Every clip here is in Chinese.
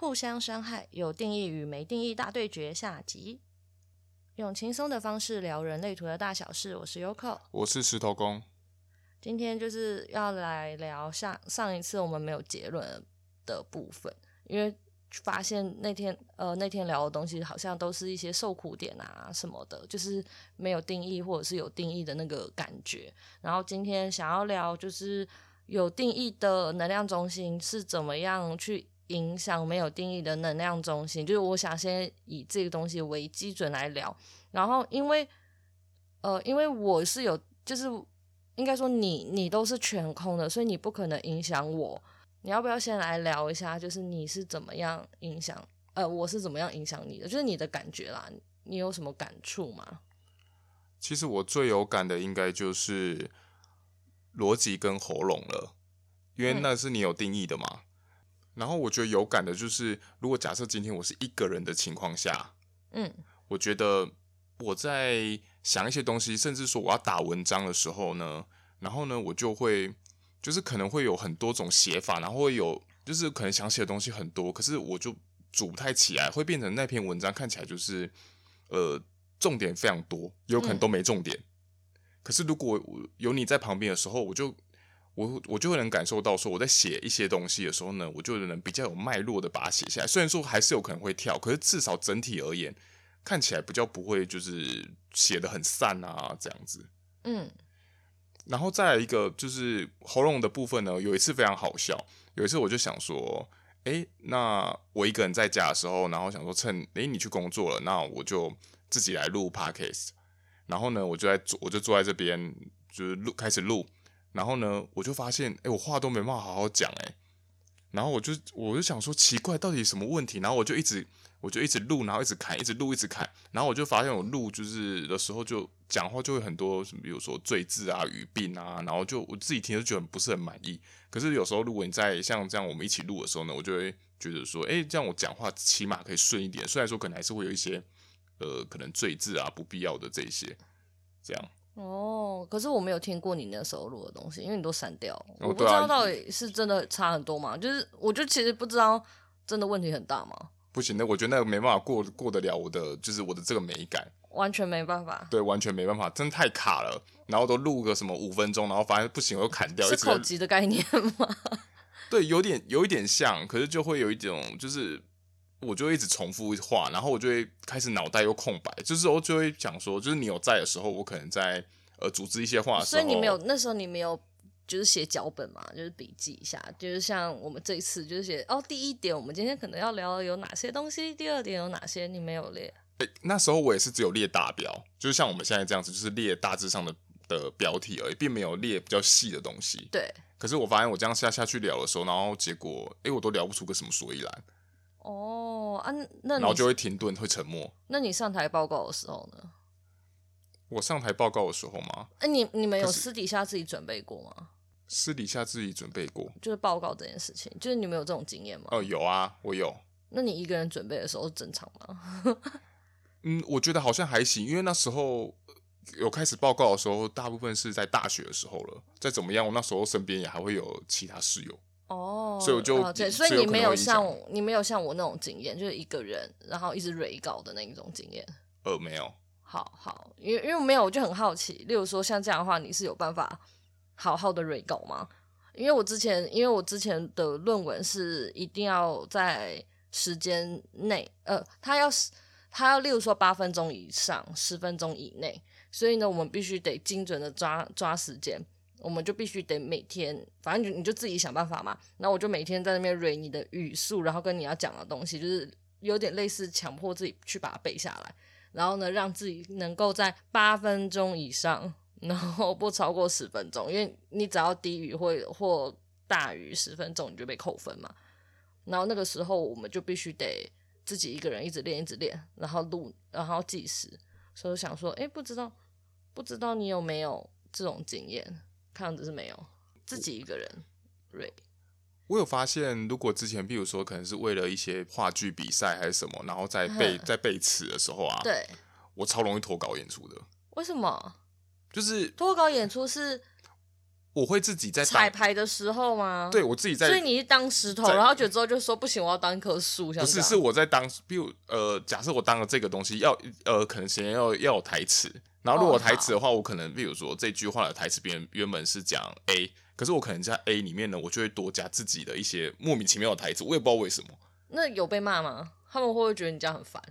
互相伤害，有定义与没定义大对决下集。用轻松的方式聊人类图的大小事，我是 Yoko，我是石头公。今天就是要来聊上上一次我们没有结论的部分，因为发现那天呃那天聊的东西好像都是一些受苦点啊什么的，就是没有定义或者是有定义的那个感觉。然后今天想要聊就是有定义的能量中心是怎么样去。影响没有定义的能量中心，就是我想先以这个东西为基准来聊。然后，因为呃，因为我是有，就是应该说你你都是全空的，所以你不可能影响我。你要不要先来聊一下，就是你是怎么样影响，呃，我是怎么样影响你的，就是你的感觉啦，你有什么感触吗？其实我最有感的应该就是逻辑跟喉咙了，因为那是你有定义的嘛。嗯然后我觉得有感的就是，如果假设今天我是一个人的情况下，嗯，我觉得我在想一些东西，甚至说我要打文章的时候呢，然后呢，我就会就是可能会有很多种写法，然后会有就是可能想写的东西很多，可是我就组不太起来，会变成那篇文章看起来就是呃重点非常多，有可能都没重点。嗯。可是如果有你在旁边的时候，我就。我我就会能感受到，说我在写一些东西的时候呢，我就能比较有脉络的把它写下来。虽然说还是有可能会跳，可是至少整体而言，看起来比较不会就是写的很散啊这样子。嗯。然后再来一个就是喉咙的部分呢，有一次非常好笑。有一次我就想说，哎，那我一个人在家的时候，然后想说趁哎你去工作了，那我就自己来录 podcast。然后呢，我就在坐，我就坐在这边，就是录开始录。然后呢，我就发现，哎，我话都没办法好好讲，哎，然后我就我就想说，奇怪，到底什么问题？然后我就一直我就一直录，然后一直砍，一直录，一直砍。然后我就发现，我录就是的时候，就讲话就会很多什么，比如说赘字啊、语病啊，然后就我自己听就觉得不是很满意。可是有时候，如果你在像这样我们一起录的时候呢，我就会觉得说，哎，这样我讲话起码可以顺一点。虽然说可能还是会有一些呃，可能赘字啊、不必要的这些，这样。哦，可是我没有听过你那时候录的东西，因为你都删掉，我不知道到底是真的差很多吗？就是我就其实不知道真的问题很大吗？不行，那我觉得那个没办法过过得了我的，就是我的这个美感，完全没办法。对，完全没办法，真的太卡了。然后都录个什么五分钟，然后发现不行，我又砍掉。是口级的概念吗？对，有点有一点像，可是就会有一种就是。我就会一直重复话，然后我就会开始脑袋又空白，就是我就会想说，就是你有在的时候，我可能在呃组织一些话的时候，所以你没有那时候你没有就是写脚本嘛，就是笔记一下，就是像我们这一次就是写哦，第一点我们今天可能要聊有哪些东西，第二点有哪些你没有列。诶，那时候我也是只有列大标，就是像我们现在这样子，就是列大致上的的标题而已，并没有列比较细的东西。对。可是我发现我这样下下去聊的时候，然后结果诶，我都聊不出个什么所以然。哦啊，那你然后就会停顿，会沉默。那你上台报告的时候呢？我上台报告的时候吗？哎、欸，你你们有私底下自己准备过吗？私底下自己准备过，就是报告这件事情，就是你们有这种经验吗？哦，有啊，我有。那你一个人准备的时候是正常吗？嗯，我觉得好像还行，因为那时候有开始报告的时候，大部分是在大学的时候了。再怎么样，我那时候身边也还会有其他室友。哦，所以我就对，所以你没有像你没有像我那种经验，就是一个人然后一直蕊稿的那一种经验。呃，没有。好好，因为因为没有，我就很好奇。例如说像这样的话，你是有办法好好的蕊稿吗？因为我之前，因为我之前的论文是一定要在时间内，呃，他要是他要例如说八分钟以上，十分钟以内，所以呢，我们必须得精准的抓抓时间。我们就必须得每天，反正你就自己想办法嘛。然后我就每天在那边蕊你的语速，然后跟你要讲的东西，就是有点类似强迫自己去把它背下来。然后呢，让自己能够在八分钟以上，然后不超过十分钟，因为你只要低于或或大于十分钟，你就被扣分嘛。然后那个时候我们就必须得自己一个人一直练，一直练，然后录，然后计时。所以想说，诶，不知道，不知道你有没有这种经验？看样子是没有，自己一个人。瑞，我有发现，如果之前，比如说，可能是为了一些话剧比赛还是什么，然后在背在背词的时候啊，对，我超容易脱稿演出的。为什么？就是脱稿演出是我会自己在彩排的时候吗？对，我自己在，所以你是当石头，然后觉得之后就说不行，我要当一棵树。不是，是我在当，比如呃，假设我当了这个东西，要呃，可能先要要有台词，然后如果台词的话，哦、我可能比如说这句话的台词，别人原本是讲 A，可是我可能在 A 里面呢，我就会多加自己的一些莫名其妙的台词，我也不知道为什么。那有被骂吗？他们会不会觉得你这样很烦，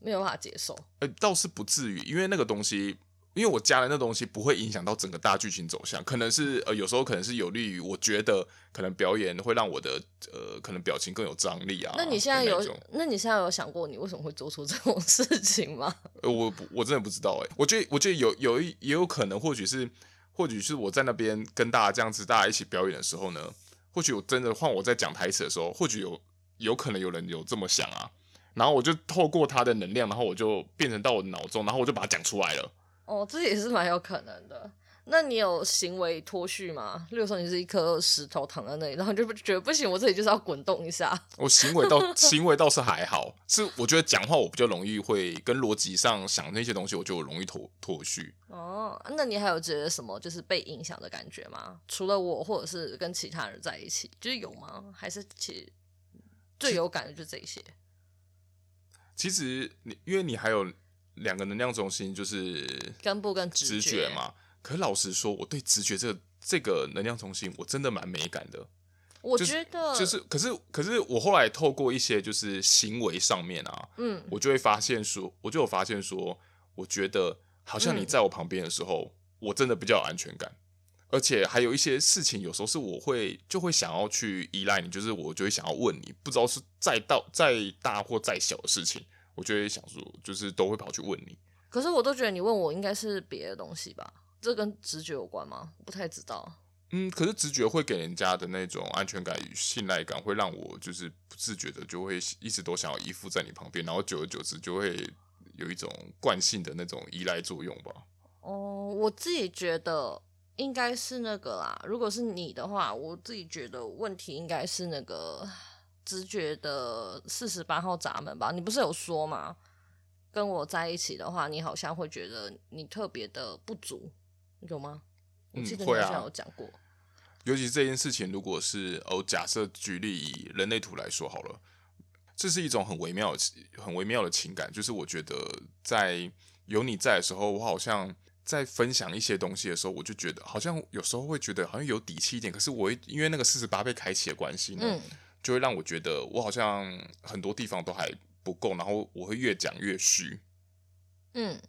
没有办法接受？呃，倒是不至于，因为那个东西。因为我加了那东西不会影响到整个大剧情走向，可能是呃有时候可能是有利于我觉得可能表演会让我的呃可能表情更有张力啊。那你现在有那，那你现在有想过你为什么会做出这种事情吗？呃，我我真的不知道哎、欸，我觉得我觉得有有一也有可能，或许是或许是我在那边跟大家这样子大家一起表演的时候呢，或许我真的换我在讲台词的时候，或许有有可能有人有这么想啊，然后我就透过他的能量，然后我就变成到我的脑中，然后我就把它讲出来了。哦，这也是蛮有可能的。那你有行为脱序吗？例如说，你是一颗石头躺在那里，然后你就觉得不行，我这里就是要滚动一下。我行为倒行为倒是还好，是我觉得讲话我比较容易会跟逻辑上想那些东西，我就容易脱脱序。哦，那你还有觉得什么就是被影响的感觉吗？除了我，或者是跟其他人在一起，就是有吗？还是其实最有感的就这些？其实你因为你还有。两个能量中心就是根部跟直觉嘛。可老实说，我对直觉这个这个能量中心，我真的蛮美感的。我觉得就是，可是可是我后来透过一些就是行为上面啊，嗯，我就会发现说，我就有发现说，我觉得好像你在我旁边的时候，嗯，我真的比较有安全感。而且还有一些事情，有时候是我会就会想要去依赖你，就是我就会想要问你，不知道是再到再大或再小的事情。我就会想说，就是都会跑去问你。可是我都觉得你问我应该是别的东西吧？这跟直觉有关吗？不太知道。嗯，可是直觉会给人家的那种安全感与信赖感，会让我就是不自觉的就会一直都想要依附在你旁边，然后久而久之就会有一种惯性的那种依赖作用吧。哦，我自己觉得应该是那个啦。如果是你的话，我自己觉得问题应该是那个。直觉的四十八号闸门吧，你不是有说吗？跟我在一起的话，你好像会觉得你特别的不足，有吗？我记得你好像有讲过。嗯，啊。尤其这件事情，如果是哦，假设举例以人类图来说好了，这是一种很微妙的、很微妙的情感。就是我觉得在有你在的时候，我好像在分享一些东西的时候，我就觉得好像有时候会觉得好像有底气一点。可是我因为那个四十八被开启的关系呢。嗯就会让我觉得我好像很多地方都还不够，然后我会越讲越虚。嗯，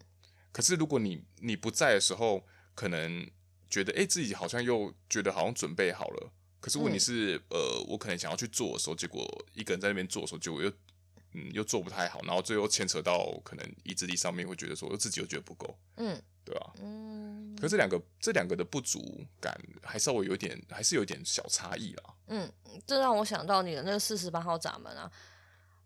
可是如果你你不在的时候，可能觉得哎自己好像又觉得好像准备好了，可是问题是、嗯、呃我可能想要去做的时候，结果一个人在那边做的时候，结果又嗯又做不太好，然后最后牵扯到可能意志力上面，会觉得说自己又觉得不够。嗯。对啊，嗯，可是这两个这两个的不足感还稍微有点，还是有点小差异啦。嗯，这让我想到你的那个四十八号闸门啊，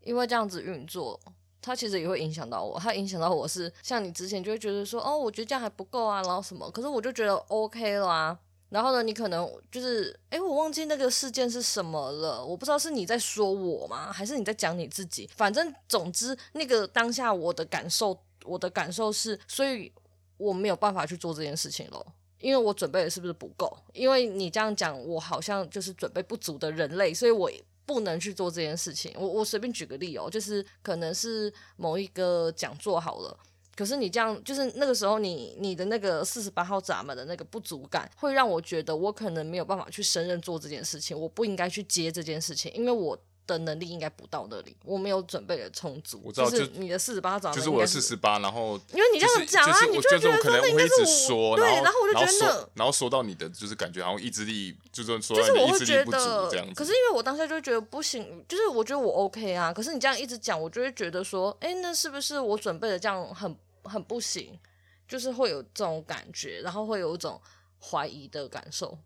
因为这样子运作，它其实也会影响到我。它影响到我是像你之前就会觉得说，哦，我觉得这样还不够啊，然后什么？可是我就觉得 OK 了啊。然后呢，你可能就是，哎，我忘记那个事件是什么了，我不知道是你在说我吗，还是你在讲你自己？反正总之，那个当下我的感受，我的感受是，所以。我没有办法去做这件事情了，因为我准备的是不是不够？因为你这样讲，我好像就是准备不足的人类，所以我不能去做这件事情。我我随便举个例哦，就是可能是某一个讲座好了，可是你这样，就是那个时候你你的那个四十八号闸门的那个不足感，会让我觉得我可能没有办法去胜任做这件事情，我不应该去接这件事情，因为我。的能力应该不到那里，我没有准备的充足。我知道，就是你的四十八闸门，就是我的四十八，然后因为你这样讲啊，你就会觉得说那应该是说，对，然后我就觉得，然后说到你的就是感觉然后意志力，就是说就是我会觉得这样子。可是因为我当下就会觉得不行，就是我觉得我 OK 啊，可是你这样一直讲，我就会觉得说，哎，那是不是我准备的这样很很不行？就是会有这种感觉，然后会有一种怀疑的感受。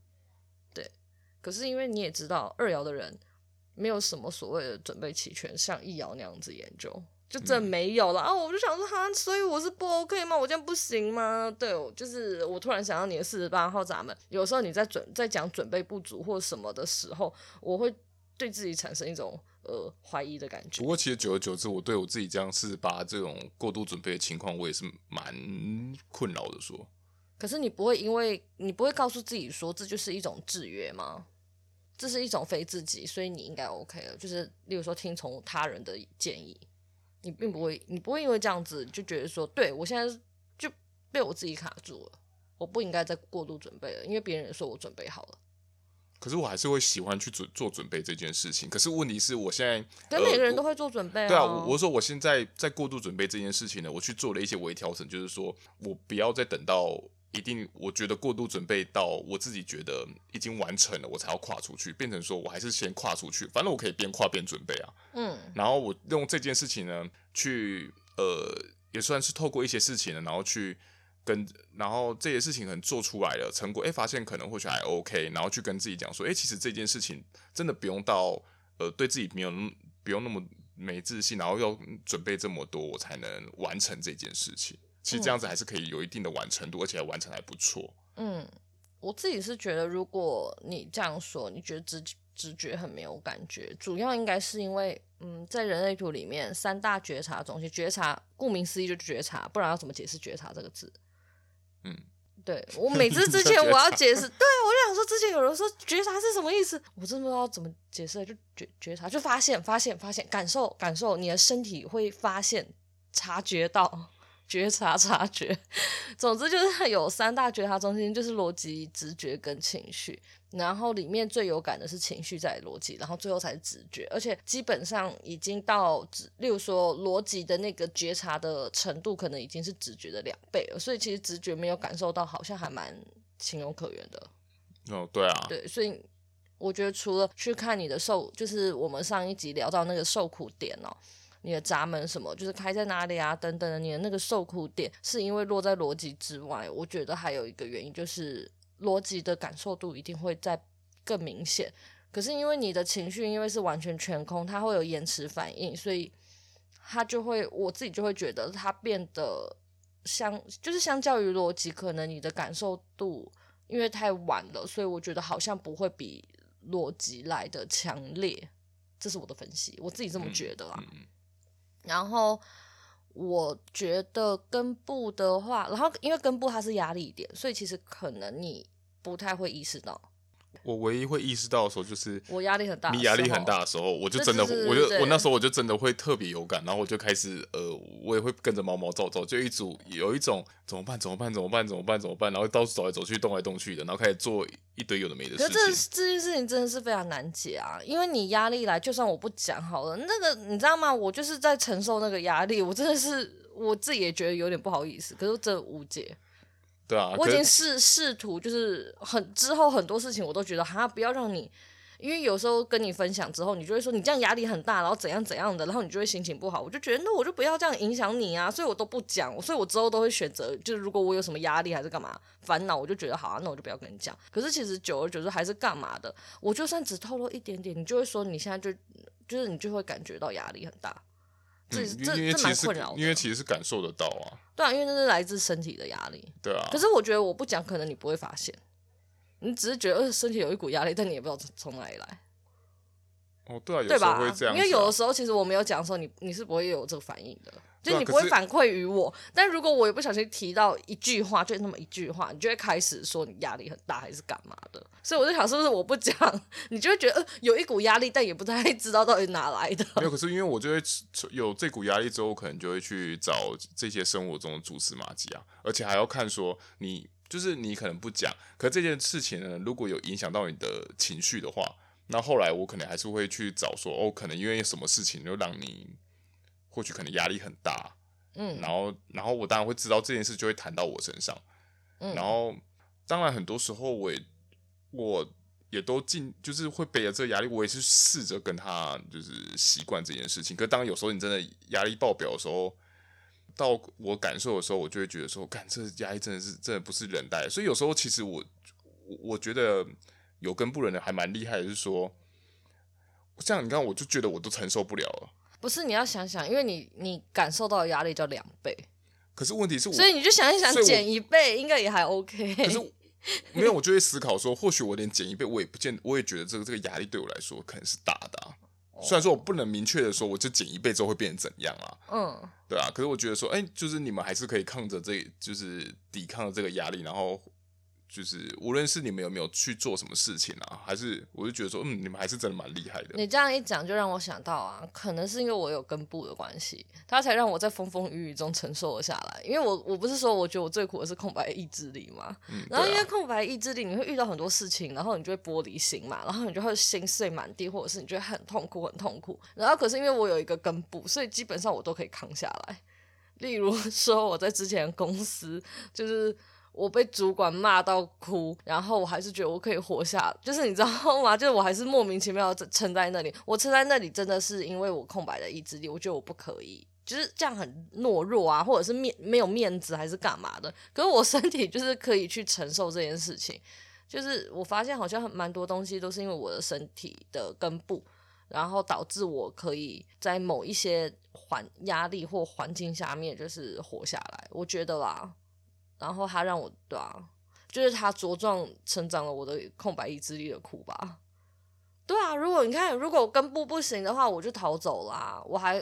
对，可是因为你也知道二爻的人。没有什么所谓的准备齐全，像易遥那样子研究，就真没有了、嗯、啊！我就想说，哈，所以我是不 OK 吗？我这样不行吗？对，就是我突然想到你的四十八号闸门，有时候你在准在讲准备不足或什么的时候，我会对自己产生一种呃怀疑的感觉。不过其实久而久之，我对我自己这样四十八这种过度准备的情况，我也是蛮困扰的说。说可是你不会因为你不会告诉自己说这就是一种制约吗？这是一种非自己，所以你应该 OK 了。就是例如说听从他人的建议，你并不会，你不会因为这样子就觉得说，对我现在就被我自己卡住了，我不应该再过度准备了，因为别人说我准备好了。可是我还是会喜欢去准做准备这件事情。可是问题是我现在，跟每个人都会做准备啊。对啊，我说我现在在过度准备这件事情呢，我去做了一些微调整，就是说我不要再等到一定，我觉得过度准备到我自己觉得已经完成了，我才要跨出去，变成说我还是先跨出去，反正我可以边跨边准备啊。嗯，然后我用这件事情呢，去呃，也算是透过一些事情呢，然后去。跟然后这些事情可能做出来了成果，哎，发现可能或许还 OK，然后去跟自己讲说，哎，其实这件事情真的不用到呃，对自己没有不用那么没自信，然后要准备这么多，我才能完成这件事情。其实这样子还是可以有一定的完成度，而且还完成还不错。嗯，我自己是觉得，如果你这样说，你觉得直直觉很没有感觉，主要应该是因为，嗯，在人类图里面，三大觉察中心，觉察顾名思义就觉察，不然要怎么解释觉察这个字？嗯，对，我每次之前 我要解释，对，我就想说，之前有人说觉察是什么意思，我真不知道怎么解释，就觉觉察就发现发现发现感受感受，你的身体会发现察觉到。觉察、察觉，总之就是有三大觉察中心，就是逻辑、直觉跟情绪。然后里面最有感的是情绪，在逻辑，然后最后才是直觉。而且基本上已经到，例如说逻辑的那个觉察的程度，可能已经是直觉的两倍了。所以其实直觉没有感受到，好像还蛮情有可原的。哦，对啊，对，所以我觉得除了去看你的受，就是我们上一集聊到那个受苦点哦。你的闸门什么，就是开在哪里啊？等等的，你的那个受苦点，是因为落在逻辑之外。我觉得还有一个原因，就是逻辑的感受度一定会在更明显。可是因为你的情绪，因为是完全全空，它会有延迟反应，所以它就会，我自己就会觉得它变得相，就是相较于逻辑，可能你的感受度因为太晚了，所以我觉得好像不会比逻辑来的强烈。这是我的分析，我自己这么觉得啊。嗯嗯然后我觉得根部的话，然后因为根部它是压力点，所以其实可能你不太会意识到。我唯一会意识到的时候，就是我压力很大。你压力很大的时候，我就真的，我就我那时候我就真的会特别有感，然后我就开始呃，我也会跟着毛毛躁躁，就一组有一种怎么办？怎么办？怎么办？怎么办？怎么办？然后到处走来走去，动来动去的，然后开始做一堆有的没的事情。可是这这件事情真的是非常难解啊，因为你压力来，就算我不讲好了，那个你知道吗？我就是在承受那个压力，我真的是我自己也觉得有点不好意思，可是真的无解。对啊，我已经试试图，就是很之后很多事情我都觉得哈，不要让你，因为有时候跟你分享之后，你就会说你这样压力很大，然后怎样怎样的，然后你就会心情不好。我就觉得那我就不要这样影响你啊，所以我都不讲，所以我之后都会选择，就是如果我有什么压力还是干嘛烦恼，我就觉得好啊，那我就不要跟你讲。可是其实久而久之还是干嘛的，我就算只透露一点点，你就会说你现在就就是你就会感觉到压力很大。这这这蛮困扰的，因为其实是感受得到啊。对啊，因为那是来自身体的压力。对啊。可是我觉得我不讲，可能你不会发现，你只是觉得呃身体有一股压力，但你也不知道从哪里来。哦，对啊，有时候会这样、啊。因为有的时候其实我没有讲的时候，你你是不会有这个反应的。就你不会反馈于我，但如果我也不小心提到一句话，就那么一句话，你就会开始说你压力很大还是干嘛的。所以我就想，是不是我不讲，你就会觉得呃有一股压力，但也不太知道到底哪来的。没有，可是因为我就会有这股压力之后，可能就会去找这些生活中的蛛丝马迹啊，而且还要看说你就是你可能不讲，可这件事情呢，如果有影响到你的情绪的话，那后来我可能还是会去找说哦，可能因为什么事情就让你。或许可能压力很大，嗯，然后，然后我当然会知道这件事就会谈到我身上，嗯，然后，当然很多时候我也，我也都尽就是会背着这个压力，我也是试着跟他就是习惯这件事情。可当有时候你真的压力爆表的时候，到我感受的时候，我就会觉得说，干，这压力真的是真的不是人带。所以有时候其实我我觉得有根不人的还蛮厉害的，是说，这样你看，我就觉得我都承受不了了。不是，你要想想，因为你你感受到的压力叫两倍，可是问题是我，所以你就想一想，减一倍应该也还 OK。可是没有，我就会思考说，或许我连减一倍，我也不见，我也觉得这个这个压力对我来说可能是大的啊。虽然说我不能明确的说，我就减一倍之后会变成怎样啊？嗯，对啊。可是我觉得说，哎、欸，就是你们还是可以抗着这，就是抵抗这个压力，然后。就是无论是你们有没有去做什么事情啊，还是我就觉得说，嗯，你们还是真的蛮厉害的。你这样一讲，就让我想到啊，可能是因为我有根部的关系，他才让我在风风雨雨中承受了下来。因为我我不是说我觉得我最苦的是空白意志力嘛，嗯、然后因为空白意志力，你会遇到很多事情，然后你就会玻璃心嘛，然后你就会心碎满地，或者是你觉得很痛苦很痛苦。然后可是因为我有一个根部，所以基本上我都可以扛下来。例如 说我在之前公司就是。我被主管骂到哭，然后我还是觉得我可以活下，就是你知道吗？就是我还是莫名其妙的撑在那里。我撑在那里真的是因为我空白的意志力，我觉得我不可以，就是这样很懦弱啊，或者是面没有面子还是干嘛的。可是我身体就是可以去承受这件事情，就是我发现好像蛮多东西都是因为我的身体的根部，然后导致我可以在某一些环压力或环境下面就是活下来。我觉得啦。然后他让我对啊，就是他茁壮成长了我的空白意志力的苦吧。对啊，如果你看，如果根部不行的话，我就逃走啦。我还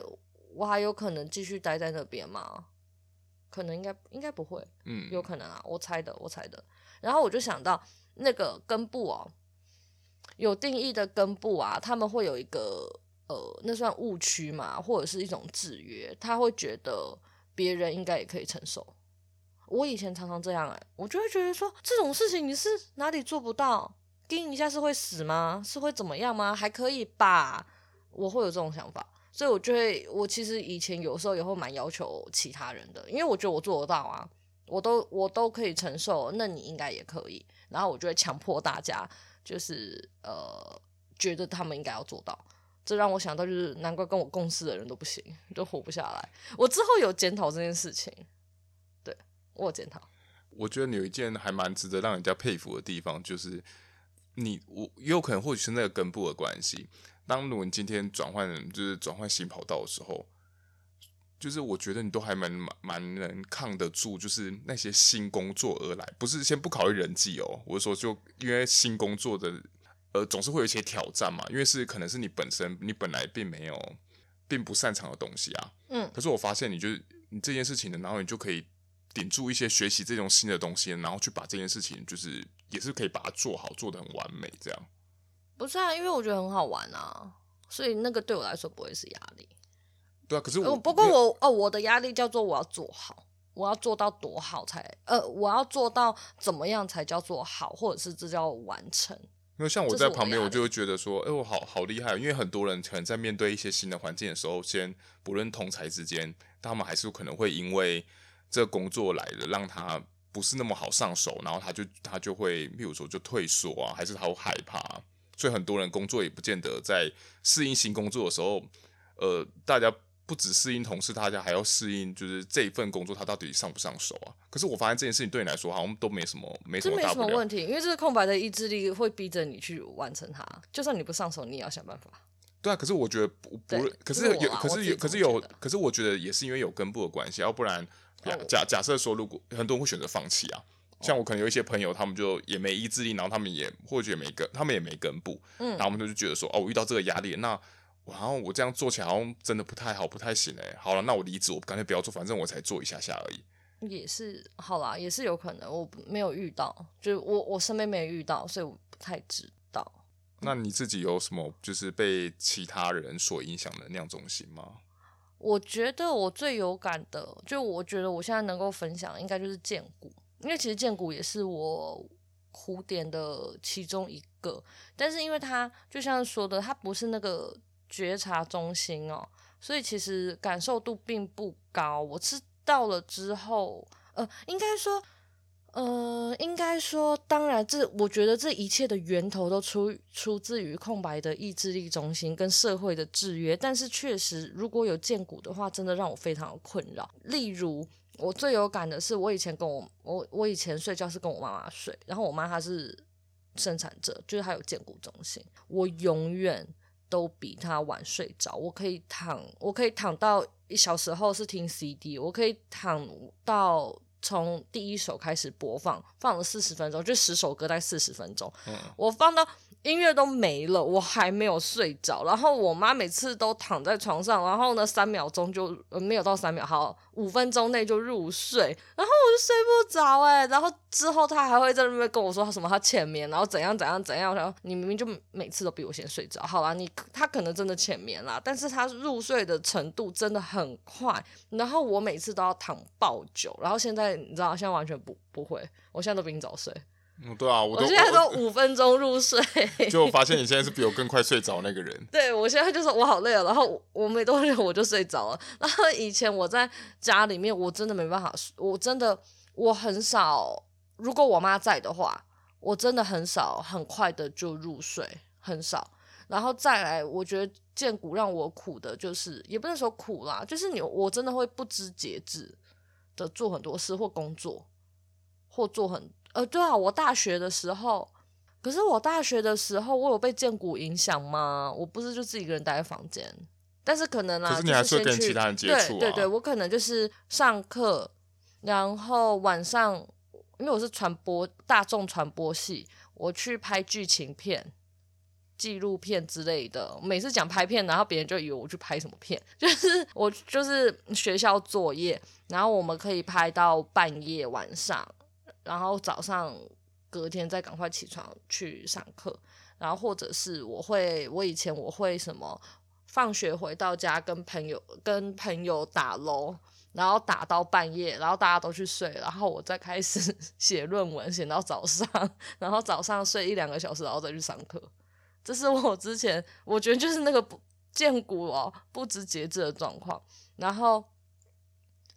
我还有可能继续待在那边吗？可能应该应该不会，嗯，有可能啊，我猜的，我猜的。然后我就想到那个根部哦，有定义的根部啊，他们会有一个呃，那算误区嘛，或者是一种制约，他会觉得别人应该也可以承受。我以前常常这样哎、我就会觉得说，这种事情你是哪里做不到？叮一下是会死吗？是会怎么样吗？还可以吧，我会有这种想法，所以我就会，我其实以前有时候也会蛮要求其他人的，因为我觉得我做得到啊，我都我都可以承受，那你应该也可以，然后我就会强迫大家，就是呃，觉得他们应该要做到，这让我想到就是难怪跟我共事的人都不行，都活不下来。我之后有检讨这件事情。我检讨，我觉得你有一件还蛮值得让人家佩服的地方，就是你我也有可能或许是那个根部的关系。当如果你今天转换就是转换新跑道的时候，就是我觉得你都还蛮蛮能抗得住，就是那些新工作而来，不是先不考虑人际哦，我是说就因为新工作的呃总是会有一些挑战嘛，因为是可能是你本身你本来并没有并不擅长的东西啊，嗯，可是我发现你就是你这件事情的，然后你就可以。顶住一些学习这种新的东西，然后去把这件事情，就是也是可以把它做好，做的很完美，这样。不是啊，因为我觉得很好玩啊，所以那个对我来说不会是压力。对啊，可是我、呃、不过我哦，我的压力叫做我要做好，我要做到多好才呃，我要做到怎么样才叫做好，或者是这叫完成。因为像我在旁边，我就会觉得说，哎、欸，我好好厉害，因为很多人可能在面对一些新的环境的时候，先不论同才之间，他们还是可能会因为。这个工作来了，让他不是那么好上手，然后他就他就会，譬如说就退缩啊，还是他会害怕，所以很多人工作也不见得在适应新工作的时候，呃，大家不只适应同事，大家还要适应，就是这一份工作他到底上不上手啊？可是我发现这件事情对你来说好像都没什么，没什么大不了。没什么问题，因为这个空白的意志力会逼着你去完成它，就算你不上手，你也要想办法。对啊，可是我觉得不不，可是有，可是有，可是有，可是我觉得也是因为有根部的关系，要不然。假假设说，如果很多人会选择放弃啊，像我可能有一些朋友，他们就也没意志力，然后他们也或许也没根，他们也没根部，嗯，然后我们就觉得说，哦，我遇到这个压力，那然后我这样做起来好像真的不太好，不太行哎，好了，那我离职，我干脆不要做，反正我才做一下下而已。也是，好啦，也是有可能，我没有遇到，就是我我身边没有遇到，所以我不太知道。那你自己有什么就是被其他人所影响的那样东西吗？我觉得我最有感的，就我觉得我现在能够分享，应该就是荐骨，因为其实荐骨也是我苦点的其中一个，但是因为它就像说的，它不是那个觉察中心哦，所以其实感受度并不高。我知道了之后，呃，应该说。呃，应该说，当然，这我觉得这一切的源头都出出自于空白的意志力中心跟社会的制约。但是，确实，如果有荐骨的话，真的让我非常的困扰。例如，我最有感的是，我以前跟我我我以前睡觉是跟我妈妈睡，然后我妈她是生产者，就是她有荐骨中心，我永远都比她晚睡着。我可以躺，我可以躺到一小时后是听 CD，我可以躺到。从第一首开始播放，放了四十分钟，就十首歌，大概四十分钟。嗯、我放到音乐都没了，我还没有睡着。然后我妈每次都躺在床上，然后呢，三秒钟就、没有到三秒，好，五分钟内就入睡，然后我就睡不着哎。然后之后她还会在那边跟我说她什么她浅眠，然后怎样怎样怎样。然后你明明就每次都比我先睡着，好啦，你她可能真的浅眠啦，但是她入睡的程度真的很快。然后我每次都要躺爆久，然后现在你知道，现在完全不不会，我现在都比你早睡。嗯，对啊，我都我现在都五分钟入睡，就发现你现在是比我更快睡着那个人。对，我现在就是我好累了，然后我，我没多久我就睡着了。然后以前我在家里面，我真的没办法，我真的我很少，如果我妈在的话，我真的很少很快的就入睡，很少。然后再来，我觉得荐骨让我苦的就是，也不能说苦啦，就是你我真的会不知节制的做很多事或工作，或做很。呃，对啊，我大学的时候，可是我大学的时候，我有被荐骨影响吗？我不是就自己一个人待在房间，但是可能啊，可是你还是会跟其他人接触啊。对对对，我可能就是上课，然后晚上，因为我是传播大众传播系，我去拍剧情片、纪录片之类的。每次讲拍片，然后别人就以为我去拍什么片，就是我就是学校作业，然后我们可以拍到半夜晚上。然后早上隔天再赶快起床去上课，然后或者是我会，我以前我会什么，放学回到家跟朋友跟朋友打楼，然后打到半夜，然后大家都去睡，然后我再开始 写论文，写到早上，然后早上睡一两个小时，然后再去上课。这是我之前我觉得就是那个不荐骨哦，不知节制的状况。然后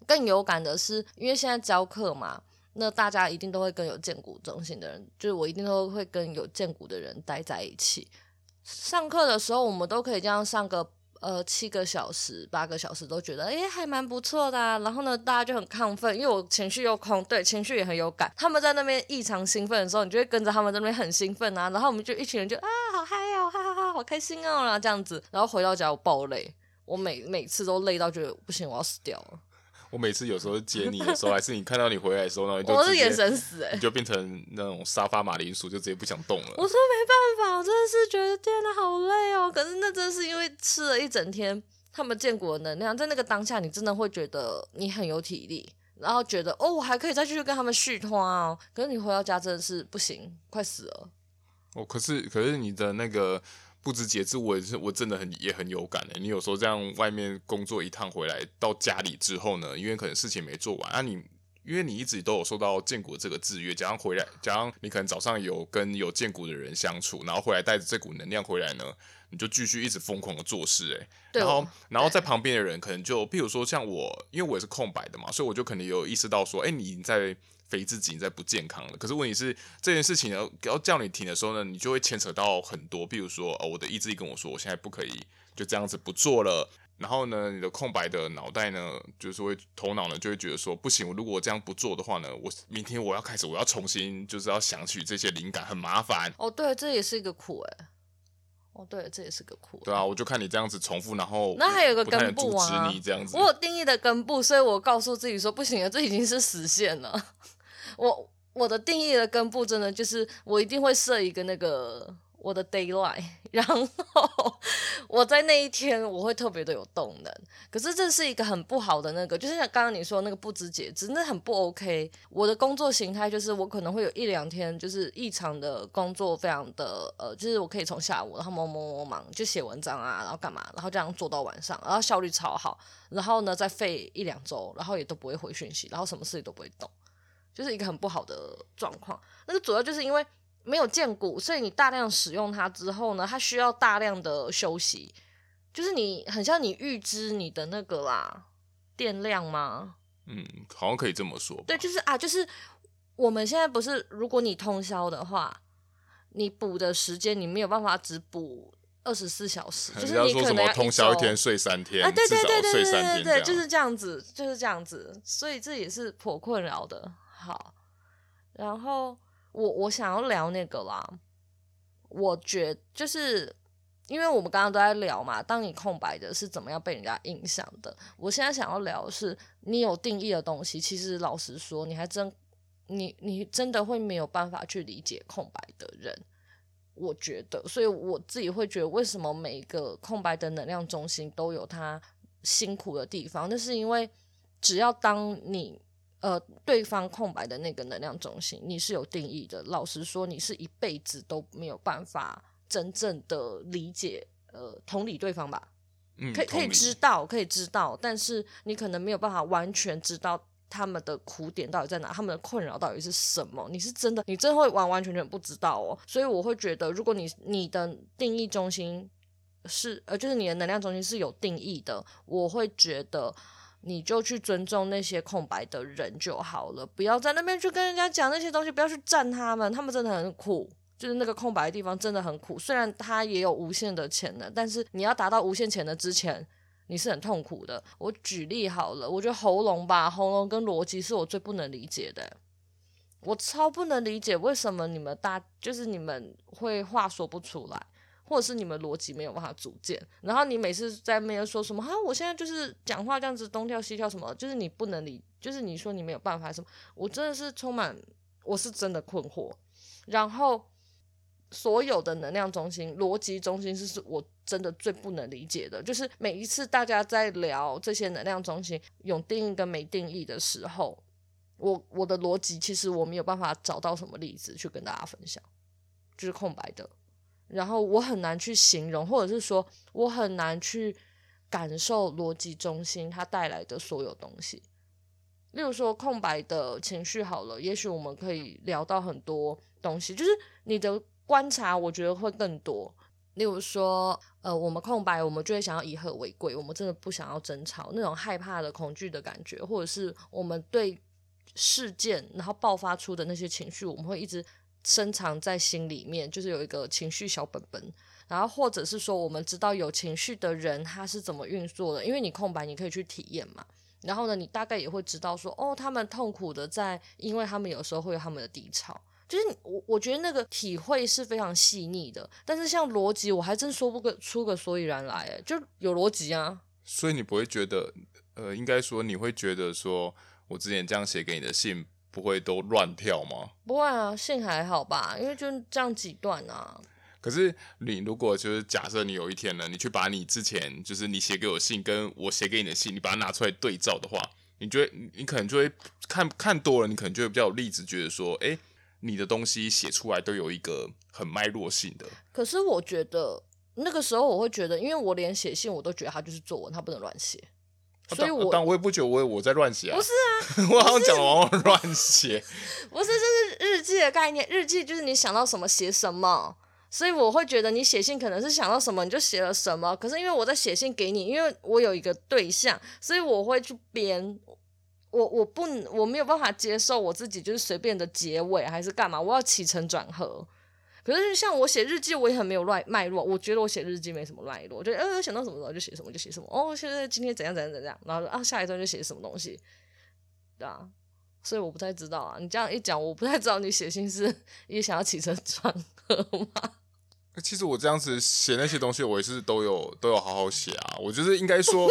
更有感的是，因为现在教课嘛。那大家一定都会跟有荐骨中心的人，就是我一定都会跟有荐骨的人待在一起。上课的时候，我们都可以这样上个呃七个小时、八个小时，都觉得诶还蛮不错的。然后呢，大家就很亢奋，因为我情绪又空，对，情绪也很有感。他们在那边异常兴奋的时候，你就会跟着他们在那边很兴奋啊。然后我们就一群人就啊好嗨哦，哈哈哈，好开心哦，然后这样子。然后回到家我爆累，我每每次都累到觉得不行，我要死掉了。我每次有时候接你的时候，还是你看到你回来的时候，然后你就我是眼神死哎、欸，你就变成那种沙发马铃薯，就直接不想动了。我说没办法，我真的是觉得天哪，好累哦。可是那真的是因为吃了一整天他们建国的能量，在那个当下，你真的会觉得你很有体力，然后觉得哦，我还可以再继续跟他们续通哦。可是你回到家真的是不行，快死了。哦，可是可是你的那个。不知节制，我也是，我真的很也很有感的。你有时候这样外面工作一趟回来，到家里之后呢，因为可能事情没做完啊你，你因为你一直都有受到建国这个制约，加上回来，加上你可能早上有跟有建国的人相处，然后回来带着这股能量回来呢，你就继续一直疯狂的做事，哎，然后然后在旁边的人可能就，比如说像我，因为我也是空白的嘛，所以我就可能有意识到说，哎，你在。肥自己在不健康了，可是问题是这件事情呢，要叫你停的时候呢，你就会牵扯到很多，比如说哦，我的意志力跟我说，我现在不可以就这样子不做了。然后呢，你的空白的脑袋呢，就是会头脑呢就会觉得说，不行，我如果我这样不做的话呢，我明天我要开始，我要重新就是要想起这些灵感，很麻烦。哦，对，这也是一个苦哎。哦，对，这也是个苦。对啊，我就看你这样子重复，然后那还有个根部啊，你这样子，我有定义的根部，所以我告诉自己说，不行了，这已经是实现了。我我的定义的根部真的就是我一定会设一个那个我的 daylight，然后我在那一天我会特别的有动能。可是这是一个很不好的那个，就是像刚刚你说那个不知节制，那很不 OK。我的工作形态就是我可能会有一两天就是异常的工作，非常的呃，就是我可以从下午然后忙忙忙忙就写文章啊，然后干嘛，然后这样做到晚上，然后效率超好。然后呢再废一两周，然后也都不会回讯息，然后什么事情都不会动。就是一个很不好的状况，那个主要就是因为没有见骨，所以你大量使用它之后呢，它需要大量的休息。就是你很像你预知你的那个啦电量吗？嗯，好像可以这么说。对，就是啊，就是我们现在不是，如果你通宵的话，你补的时间你没有办法只补二十四小时，就是你可能要通宵一天睡三天，啊，对对对对对对对，就是这样子，就是这样子，所以这也是颇困扰的。好，然后我我想要聊那个啦，我觉就是因为我们刚刚都在聊嘛，当你空白的是怎么样被人家影响的？我现在想要聊的是你有定义的东西，其实老实说，你还真你你真的会没有办法去理解空白的人，我觉得，所以我自己会觉得，为什么每一个空白的能量中心都有它辛苦的地方？那是因为只要当你呃对方空白的那个能量中心，你是有定义的。老实说，你是一辈子都没有办法真正的理解呃同理对方吧？嗯，可以可以知道，可以知道，但是你可能没有办法完全知道。他们的苦点到底在哪？他们的困扰到底是什么？你是真的，你真会完完全全不知道哦。所以我会觉得，如果你你的定义中心是呃，就是你的能量中心是有定义的，我会觉得你就去尊重那些空白的人就好了，不要在那边去跟人家讲那些东西，不要去占他们，他们真的很苦，就是那个空白的地方真的很苦。虽然他也有无限的潜能，但是你要达到无限潜能之前。你是很痛苦的。我举例好了，我觉得喉咙吧，喉咙跟逻辑是我最不能理解的。我超不能理解为什么你们大就是你们会话说不出来，或者是你们逻辑没有办法组建。然后你每次在那边说什么哈，我现在就是讲话这样子东跳西跳什么，就是你不能理，就是你说你没有办法什么，我真的是充满，我是真的困惑。然后。所有的能量中心、逻辑中心是是我真的最不能理解的，就是每一次大家在聊这些能量中心有定义跟没定义的时候，我我的逻辑其实我没有办法找到什么例子去跟大家分享，就是空白的，然后我很难去形容，或者是说我很难去感受逻辑中心它带来的所有东西，例如说空白的情绪好了，也许我们可以聊到很多东西，就是你的。观察我觉得会更多，例如说，呃，我们空白，我们就会想要以和为贵，我们真的不想要争吵，那种害怕的、恐惧的感觉，或者是我们对事件然后爆发出的那些情绪，我们会一直深藏在心里面，就是有一个情绪小本本，然后或者是说，我们知道有情绪的人他是怎么运作的，因为你空白，你可以去体验嘛，然后呢，你大概也会知道说，哦，他们痛苦的在，因为他们有时候会有他们的低潮。就是我，我觉得那个体会是非常细腻的，但是像逻辑，我还真说不个出个所以然来，就有逻辑啊。所以你不会觉得，呃，应该说你会觉得说，我之前这样写给你的信不会都乱跳吗？不会啊，信还好吧，因为就这样几段啊。可是你如果就是假设你有一天呢，你去把你之前就是你写给我信跟我写给你的信，你把它拿出来对照的话，你觉得你可能就会看看多了，你可能就会比较有例子，觉得说，诶。你的东西写出来都有一个很脉络性的，可是我觉得那个时候我会觉得，因为我连写信我都觉得它就是作文，它不能乱写，啊、所以我但我也不觉得我我在乱写啊，不是啊，我好像讲往往乱写，不是，这是日记的概念，日记就是你想到什么写什么，所以我会觉得你写信可能是想到什么你就写了什么，可是因为我在写信给你，因为我有一个对象，所以我会去编。我我不我没有办法接受我自己就是随便的结尾还是干嘛，我要起承转合。可是像我写日记，我也很没有乱脉络。我觉得我写日记没什么脉络，我觉得呃想到什么时候就写什么就写什么。哦，现在今天怎样怎样怎样，然后啊下一段就写什么东西，对啊。所以我不太知道啊，你这样一讲，我不太知道你写信是也想要起承转合吗？其实我这样子写那些东西，我也是都有都有好好写啊。我觉得应该说。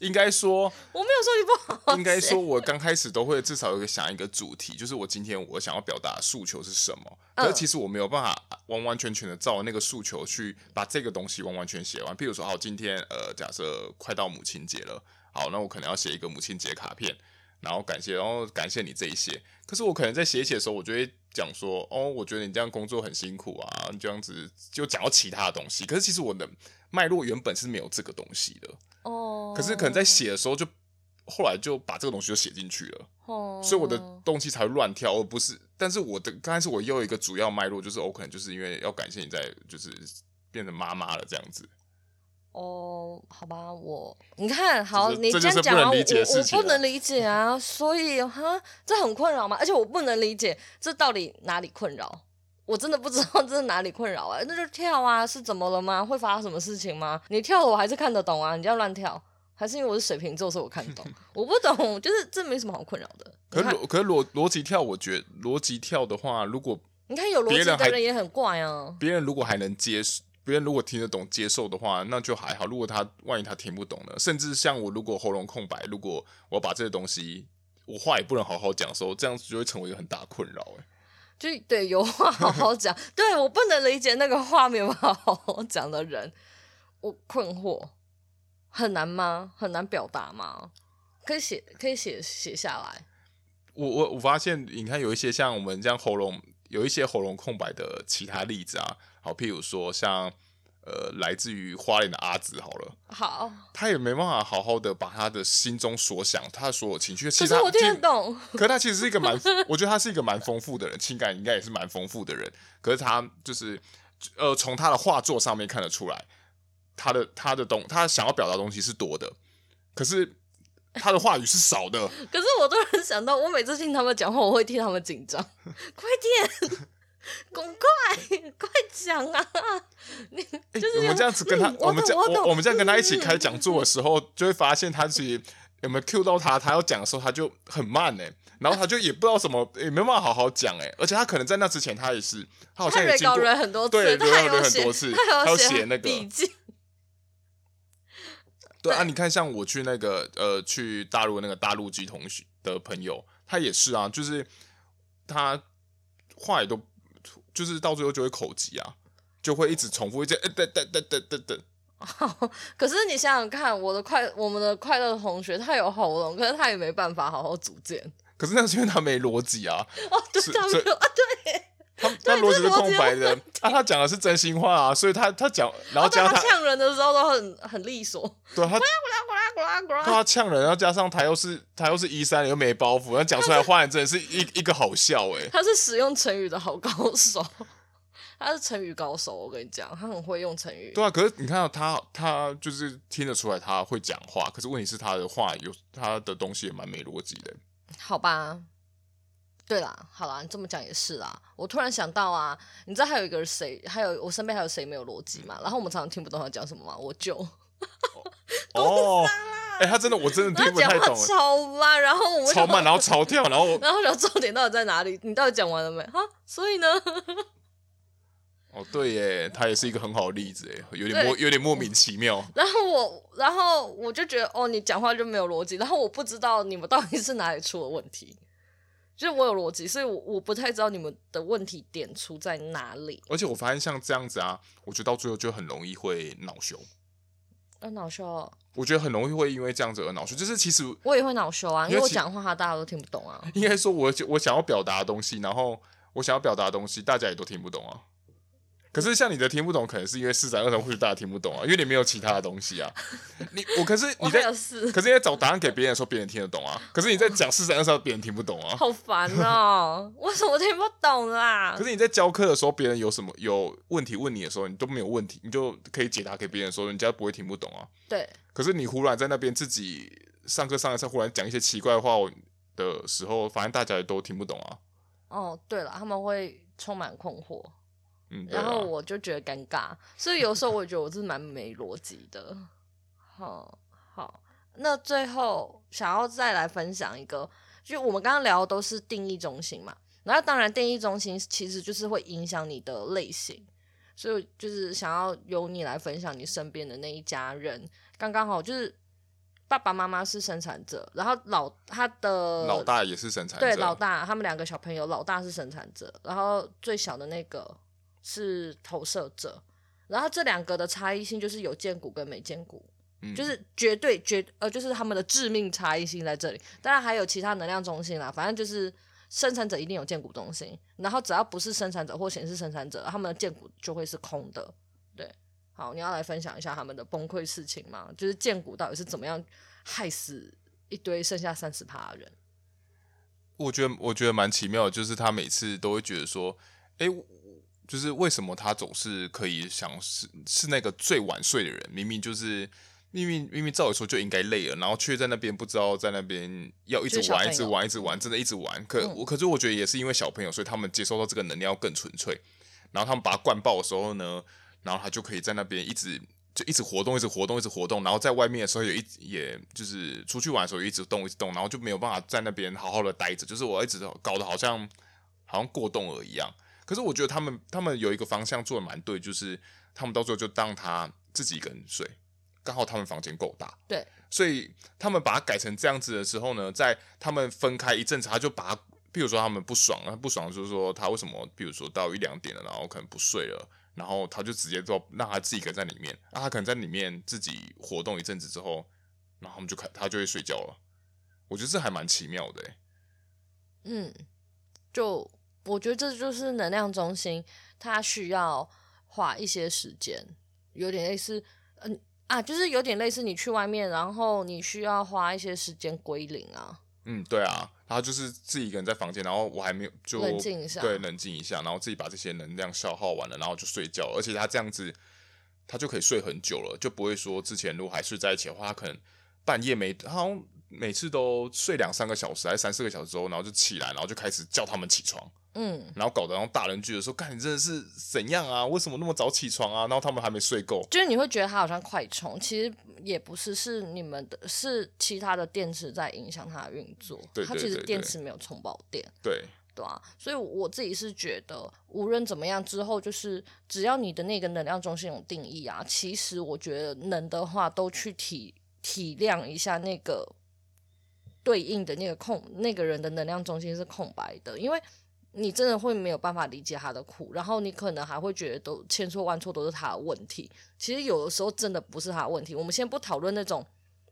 应该说，我没有说你不好。应该说，我刚开始都会至少有个想一个主题，就是我今天我想要表达的诉求是什么。可是其实我没有办法完完全全的照那个诉求去把这个东西完完全写完。譬如说，好，今天呃，假设快到母亲节了，好，那我可能要写一个母亲节卡片，然后感谢，然后感谢你这一些。可是我可能在写写的时候，我就会讲说，哦，我觉得你这样工作很辛苦啊，你这样子就讲到其他的东西。可是其实我的脉络原本是没有这个东西的。哦，可是可能在写的时候就，就后来就把这个东西就写进去了，哦，所以我的东西才会乱跳，而不是。但是我的刚开始我又有一个主要脉络，就是我可能就是因为要感谢你在，就是变成妈妈了这样子。哦，好吧，我你看好，你这样讲啊我我不能理解啊，所以哈，这很困扰吗？而且我不能理解这到底哪里困扰。我真的不知道 这是哪里困扰啊？那就跳啊，是怎么了吗？会发生什么事情吗？你跳我还是看得懂啊？你这样乱跳，还是因为我是水瓶座，所以我看得懂？我不懂，就是这没什么好困扰的。可是可是逻逻辑跳，我觉得逻辑跳的话，如果你看有逻辑的人也很怪啊。别人如果还能接受，别人如果听得懂接受的话，那就还好。如果他万一他听不懂呢？甚至像我，如果喉咙空白，如果我把这些东西我话也不能好好讲的时候，这样子就会成为一个很大困扰。哎。就对，有话好好讲。对，我不能理解那个话没有办法好好讲的人，我困惑，很难吗？很难表达吗？可以写，可以写写下来。我我我发现，你看有一些像我们这样喉咙有一些喉咙空白的其他例子啊，好，譬如说像。呃，来自于花莲的阿紫，好了，好，他也没办法好好的把他的心中所想，他的所有情绪，其实我听得懂。可是他其实是一个蛮，我觉得他是一个蛮丰富的人，情感应该也是蛮丰富的人。可是他就是，呃，从他的画作上面看得出来，他的他的东，他想要表达的东西是多的，可是他的话语是少的。可是我突然想到，我每次听他们讲话，我会替他们紧张，快点。赶快，快讲啊！你就是、欸、我们这样子跟他，嗯、我们这样我们这样跟他一起开讲座的时候，嗯、就会发现他自己有没有 cue 到他，他要讲的时候他就很慢哎，然后他就也不知道什么，也没办法好好讲哎，而且他可能在那之前他也是，他好像也经过很多次，对，他有很多次，他有写那个笔记。对啊，你看像我去那个呃去大陆那个大陆籍同学的朋友，他也是啊，就是他话也都。就是到最后就会口急啊，就会一直重复一句，等等等等等等。可是你想想看，我的快，我们的快乐同学，他有喉咙，可是他也没办法好好组建。可是那是因为他没逻辑啊。哦，对，他没有啊，对。他他逻辑是空白的啊，他讲的是真心话啊，所以他他讲，然后加上他呛人的时候都很 很利索。对他，他呛人，然后加上他又是他又是一三，又没包袱，然后讲出来话真的是一一个好笑哎。他是使用成语的好高手，他是成语高手，我跟你讲，他很会用成语。对啊，可是你看到他，他就是听得出来他会讲话，可是问题是他的话有他的东西也蛮没逻辑的。好吧。对啦，好啦，你这么讲也是啦。我突然想到啊，你知道还有一个谁，还有我身边还有谁没有逻辑吗？然后我们常常听不懂他讲什么吗？我舅。哦。哎、欸，他真的，我真的听不太懂。超慢，然后我们超慢，然后超跳，然后 然后聊重点到底在哪里？你到底讲完了没？哈，所以呢？哦，对耶，他也是一个很好的例子，哎，有点莫有点莫名其妙。然后我，然后我就觉得，哦，你讲话就没有逻辑。然后我不知道你们到底是哪里出了问题。就是我有逻辑，所以我我不太知道你们的问题点出在哪里。而且我发现像这样子啊，我觉得到最后就很容易会恼羞。呃，恼羞啊？我觉得很容易会因为这样子而恼羞。就是其实我也会恼羞啊，因为我讲话他大家都听不懂啊。应该说我我想要表达的东西，然后我想要表达的东西，大家也都听不懂啊。可是像你的听不懂，可能是因为四三二三或许大家听不懂啊，因为你没有其他的东西啊。你我可是你在，可是你在找答案给别人的时候，别人听得懂啊。可是你在讲四三二三，别人听不懂啊。好烦哦！为什么听不懂啦？可是你在教课的时候，别人有什么有问题问你的时候，你都没有问题，你就可以解答给别人的时候，人家不会听不懂啊。对。可是你忽然在那边自己上课上一上，忽然讲一些奇怪的话的时候，反正大家也都听不懂啊。哦，对了，他们会充满困惑。嗯，然后我就觉得尴尬，所以有时候我也觉得我是蛮没逻辑的。好，好，那最后想要再来分享一个，就我们刚刚聊的都是定义中心嘛，然后当然定义中心其实就是会影响你的类型，所以就是想要由你来分享你身边的那一家人，刚刚好就是爸爸妈妈是生产者，然后老他的老大也是生产者，对，老大他们两个小朋友，老大是生产者，然后最小的那个。是投射者，然后这两个的差异性就是有荐骨跟没荐骨，嗯、就是绝对绝呃，就是他们的致命差异性在这里。当然还有其他能量中心啦，反正就是生产者一定有荐骨中心，然后只要不是生产者或显示生产者，他们的荐骨就会是空的。对，好，你要来分享一下他们的崩溃事情吗？就是荐骨到底是怎么样害死一堆剩下三十趴的人？我觉得我觉得蛮奇妙的，就是他每次都会觉得说，哎。就是为什么他总是可以想是是那个最晚睡的人，明明就是明明明明照理说就应该累了，然后却在那边不知道在那边要一直玩一直玩一直玩，真的一直玩。可我、嗯、可是我觉得也是因为小朋友，所以他们接收到这个能量要更纯粹。然后他们把它灌爆的时候呢，然后他就可以在那边一直就一直活动，一直活动，一直活动。然后在外面的时候也一也就是出去玩的时候也一直动一直动，然后就没有办法在那边好好的待着，就是我一直搞得好像好像过动了一样。可是我觉得他们他们有一个方向做的蛮对，就是他们到最后就当他自己一个人睡，刚好他们房间够大，对，所以他们把它改成这样子的时候呢，在他们分开一阵子，他就把他比如说他们不爽啊，不爽就是说他为什么，比如说到一两点了，然后可能不睡了，然后他就直接就让他自己一个人在里面，那他可能在里面自己活动一阵子之后，然后他们就开他就会睡觉了。我觉得这还蛮奇妙的，嗯，就我觉得这就是能量中心，它需要花一些时间，有点类似，嗯啊，就是有点类似你去外面，然后你需要花一些时间归零啊。嗯，对啊，然后就是自己一个人在房间，然后我还没有就冷静一下，对，冷静一下，然后自己把这些能量消耗完了，然后就睡觉。而且他这样子，他就可以睡很久了，就不会说之前如果还睡在一起的话，他可能半夜没，好像每次都睡两三个小时，还是三四个小时之后，然后就起来，然后就开始叫他们起床。嗯，然后搞得然后大人觉得说，看你真的是怎样啊？为什么那么早起床啊？然后他们还没睡够，就是你会觉得他好像快充，其实也不是，是你们的，是其他的电池在影响它的运作。对，它其实电池没有充饱电。对，对啊，所以我自己是觉得，无论怎么样，之后就是只要你的那个能量中心有定义啊，其实我觉得能的话，都去体体谅一下那个对应的那个空那个人的能量中心是空白的，因为。你真的会没有办法理解他的苦，然后你可能还会觉得都千错万错都是他的问题。其实有的时候真的不是他的问题。我们先不讨论那种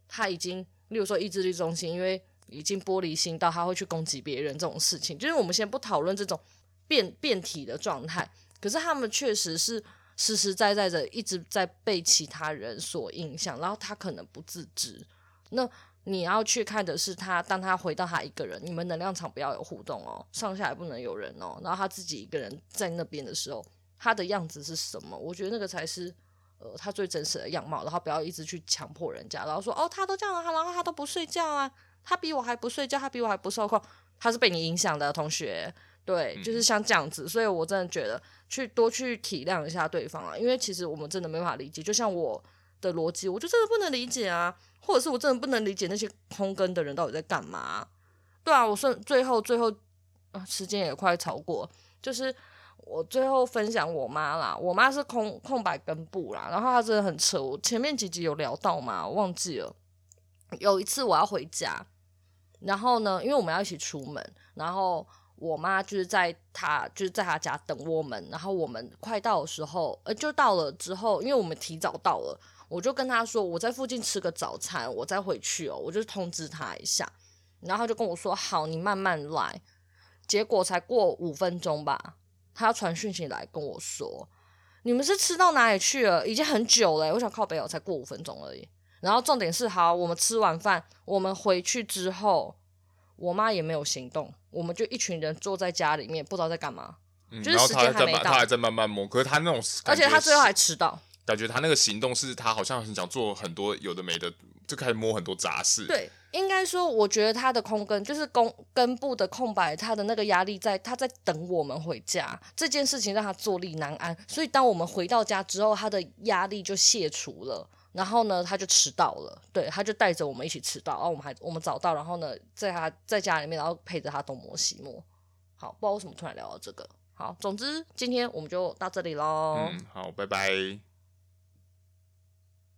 他已经，例如说意志力中心，因为已经玻璃心到他会去攻击别人这种事情，就是我们先不讨论这种变变体的状态。可是他们确实是实实在在的一直在被其他人所影响，然后他可能不自知。那你要去看的是他，当他回到他一个人，你们能量场不要有互动哦，上下也不能有人哦。然后他自己一个人在那边的时候，他的样子是什么？我觉得那个才是呃他最真实的样貌。然后不要一直去强迫人家，然后说哦他都这样了，然后他都不睡觉啊，他比我还不睡觉，他比我还不受控，他是被你影响的同学，对，就是像这样子。所以我真的觉得去多去体谅一下对方啊，因为其实我们真的没办法理解，就像我的逻辑，我就真的不能理解啊。或者是我真的不能理解那些空更的人到底在干嘛？对啊，我说最后最后啊，时间也快超过，就是我最后分享我妈啦，我妈是空空白根部啦，然后她真的很扯，我前面几集有聊到嘛，我忘记了。有一次我要回家，然后呢，因为我们要一起出门，然后我妈就是在她就是在她家等我们，然后我们快到的时候，呃，就到了之后，因为我们提早到了。我就跟他说，我在附近吃个早餐，我再回去哦。我就通知他一下，然后他就跟我说：“好，你慢慢来。”结果才过五分钟吧，他要传讯息来跟我说：“你们是吃到哪里去了？已经很久了。”我想靠北哦，才过五分钟而已。然后重点是，好，我们吃完饭，我们回去之后，我妈也没有行动，我们就一群人坐在家里面，不知道在干嘛。嗯，就是时间还没到，他还在慢慢摸，可是他那种，而且他最后还迟到。感觉他那个行动是他好像很想做很多有的没的，就开始摸很多杂事。对，应该说，我觉得他的空根就是根根部的空白，他的那个压力在他在等我们回家这件事情让他坐立难安，所以当我们回到家之后，他的压力就卸除了，然后呢，他就迟到了。对，他就带着我们一起迟到，然后我们还我们早到，然后呢，在他在家里面，然后陪着他东摸西摸。好，不知道为什么突然聊到这个。好，总之今天我们就到这里喽。嗯，好，拜拜。